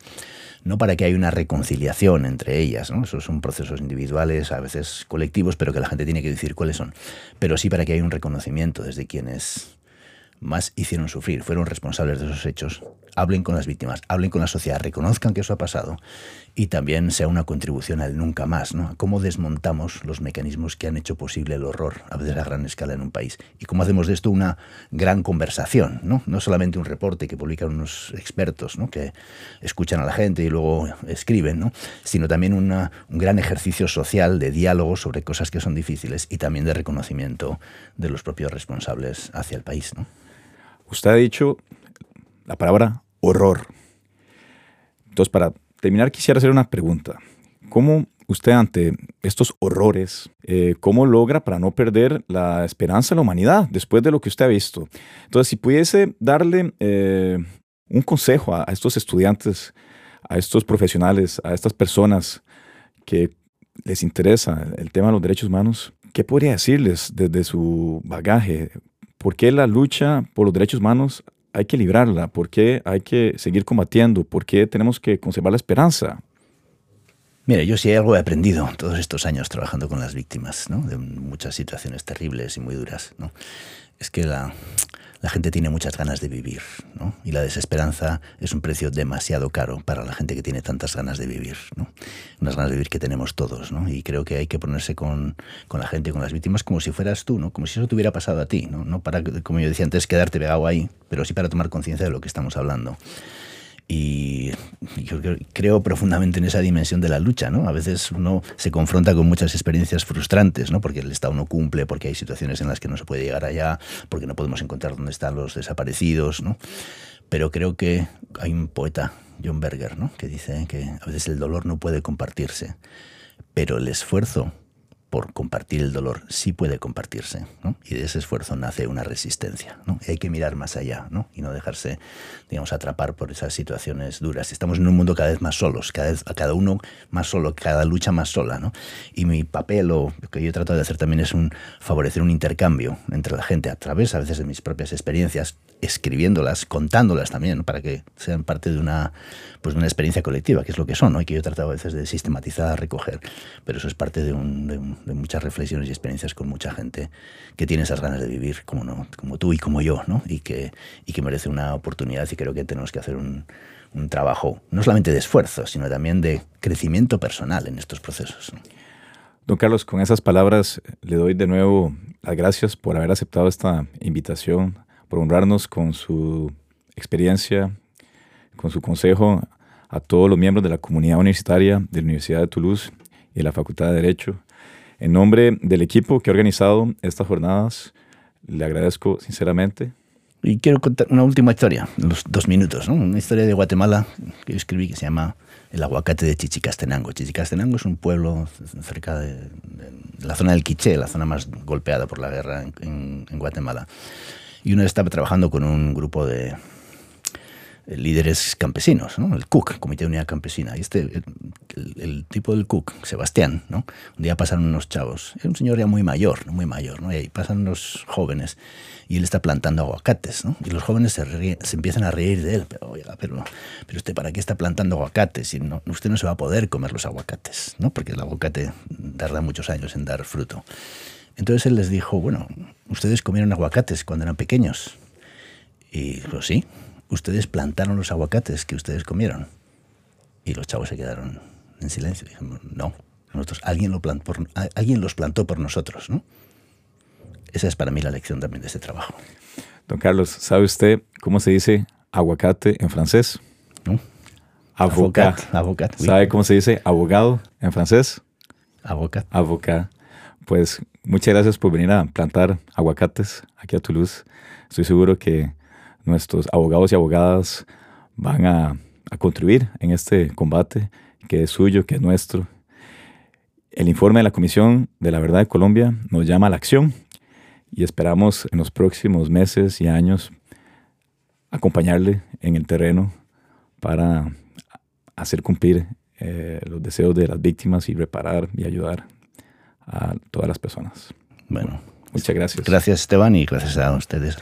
no para que haya una reconciliación entre ellas, ¿no? esos son procesos individuales, a veces colectivos, pero que la gente tiene que decir cuáles son, pero sí para que haya un reconocimiento desde quienes más hicieron sufrir, fueron responsables de esos hechos, hablen con las víctimas, hablen con la sociedad, reconozcan que eso ha pasado y también sea una contribución al nunca más, ¿no? Cómo desmontamos los mecanismos que han hecho posible el horror, a veces a gran escala en un país. Y cómo hacemos de esto una gran conversación, ¿no? No solamente un reporte que publican unos expertos, ¿no? Que escuchan a la gente y luego escriben, ¿no? Sino también un gran ejercicio social de diálogo sobre cosas que son difíciles y también de reconocimiento de los propios responsables hacia el país, ¿no? Usted ha dicho la palabra horror. Entonces, para terminar, quisiera hacer una pregunta. ¿Cómo usted ante estos horrores, eh, cómo logra para no perder la esperanza en la humanidad después de lo que usted ha visto? Entonces, si pudiese darle eh, un consejo a, estos estudiantes, a estos profesionales, a estas personas que les interesa el tema de los derechos humanos, ¿qué podría decirles desde su bagaje? ¿Por qué la lucha por los derechos humanos hay que librarla? ¿Por qué hay que seguir combatiendo? ¿Por qué tenemos que conservar la esperanza? Mire, yo sí algo he aprendido todos estos años trabajando con las víctimas ¿no? de muchas situaciones terribles y muy duras. Es que la, la gente tiene muchas ganas de vivir, ¿no? Y la desesperanza es un precio demasiado caro para la gente que tiene tantas ganas de vivir, ¿no? Unas ganas de vivir que tenemos todos, ¿no? Y creo que hay que ponerse con, con la gente, con las víctimas, como si fueras tú, ¿no? Como si eso te hubiera pasado a ti, ¿no? No para, como yo decía antes, quedarte pegado ahí, pero sí para tomar conciencia de lo que estamos hablando. Y yo creo profundamente en esa dimensión de la lucha, ¿no? A veces uno se confronta con muchas experiencias frustrantes, ¿no? Porque el Estado no cumple, porque hay situaciones en las que no se puede llegar allá, porque no podemos encontrar dónde están los desaparecidos, ¿no? Pero creo que hay un poeta, John Berger, ¿no? Que dice que a veces el dolor no puede compartirse, pero el esfuerzo por compartir el dolor sí puede compartirse, ¿no? Y de ese esfuerzo nace una resistencia, ¿no? Y hay que mirar más allá, ¿no? Y no dejarse, digamos, atrapar por esas situaciones duras. Estamos en un mundo cada vez más solos, cada vez, cada uno más solo, cada lucha más sola, ¿no? Y mi papel, o lo que yo he tratado de hacer también es un, favorecer un intercambio entre la gente a través, a veces, de mis propias experiencias, escribiéndolas, contándolas también, para que sean parte de una, pues, una experiencia colectiva, que es lo que son, ¿no? Y que yo he tratado a veces de sistematizar, recoger, pero eso es parte de un de muchas reflexiones y experiencias con mucha gente que tiene esas ganas de vivir como, no, como tú y como yo, ¿no? y, que, y que merece una oportunidad y creo que tenemos que hacer un, un trabajo no solamente de esfuerzo, sino también de crecimiento personal en estos procesos. Don Carlos, con esas palabras le doy de nuevo las gracias por haber aceptado esta invitación, por honrarnos con su experiencia, con su consejo a todos los miembros de la comunidad universitaria de la Universidad de Toulouse y de la Facultad de Derecho. En nombre del equipo que ha organizado estas jornadas, le agradezco sinceramente. Y quiero contar una última historia, los dos minutos, una historia de Guatemala que yo escribí que se llama El aguacate de Chichicastenango. Chichicastenango es un pueblo cerca de, la zona del Quiché, la zona más golpeada por la guerra en, en Guatemala. Y uno estaba trabajando con un grupo de, líderes campesinos, ¿no? el CUC, Comité de Unidad Campesina. Y este, el, tipo del CUC, Sebastián, ¿no? un día pasan unos chavos, es un señor ya muy mayor, muy mayor, ¿no? y ahí pasan unos jóvenes y él está plantando aguacates, ¿no? y los jóvenes se, se empiezan a reír de él, pero, oiga, pero, pero usted para qué está plantando aguacates y no, usted no se va a poder comer los aguacates, ¿no? porque el aguacate tarda muchos años en dar fruto. Entonces él les dijo, bueno, ustedes comieron aguacates cuando eran pequeños. Y dijo, sí, ustedes plantaron los aguacates que ustedes comieron. Y los chavos se quedaron en silencio. Dijimos, no, nosotros, alguien, lo plantó por, alguien los plantó por nosotros. ¿no? Esa es para mí la lección también de este trabajo. Don Carlos, ¿sabe usted cómo se dice aguacate en francés? ¿No? Avocat. ¿Sabe cómo se dice abogado en francés? Avocat. Avocat. Pues muchas gracias por venir a plantar aguacates aquí a Toulouse. Estoy seguro que nuestros abogados y abogadas van a, contribuir en este combate que es suyo, que es nuestro. El informe de la Comisión de la Verdad de Colombia nos llama a la acción y esperamos en los próximos meses y años acompañarle en el terreno para hacer cumplir eh, los deseos de las víctimas y reparar y ayudar a todas las personas. Bueno, muchas gracias. Gracias Esteban y gracias a ustedes.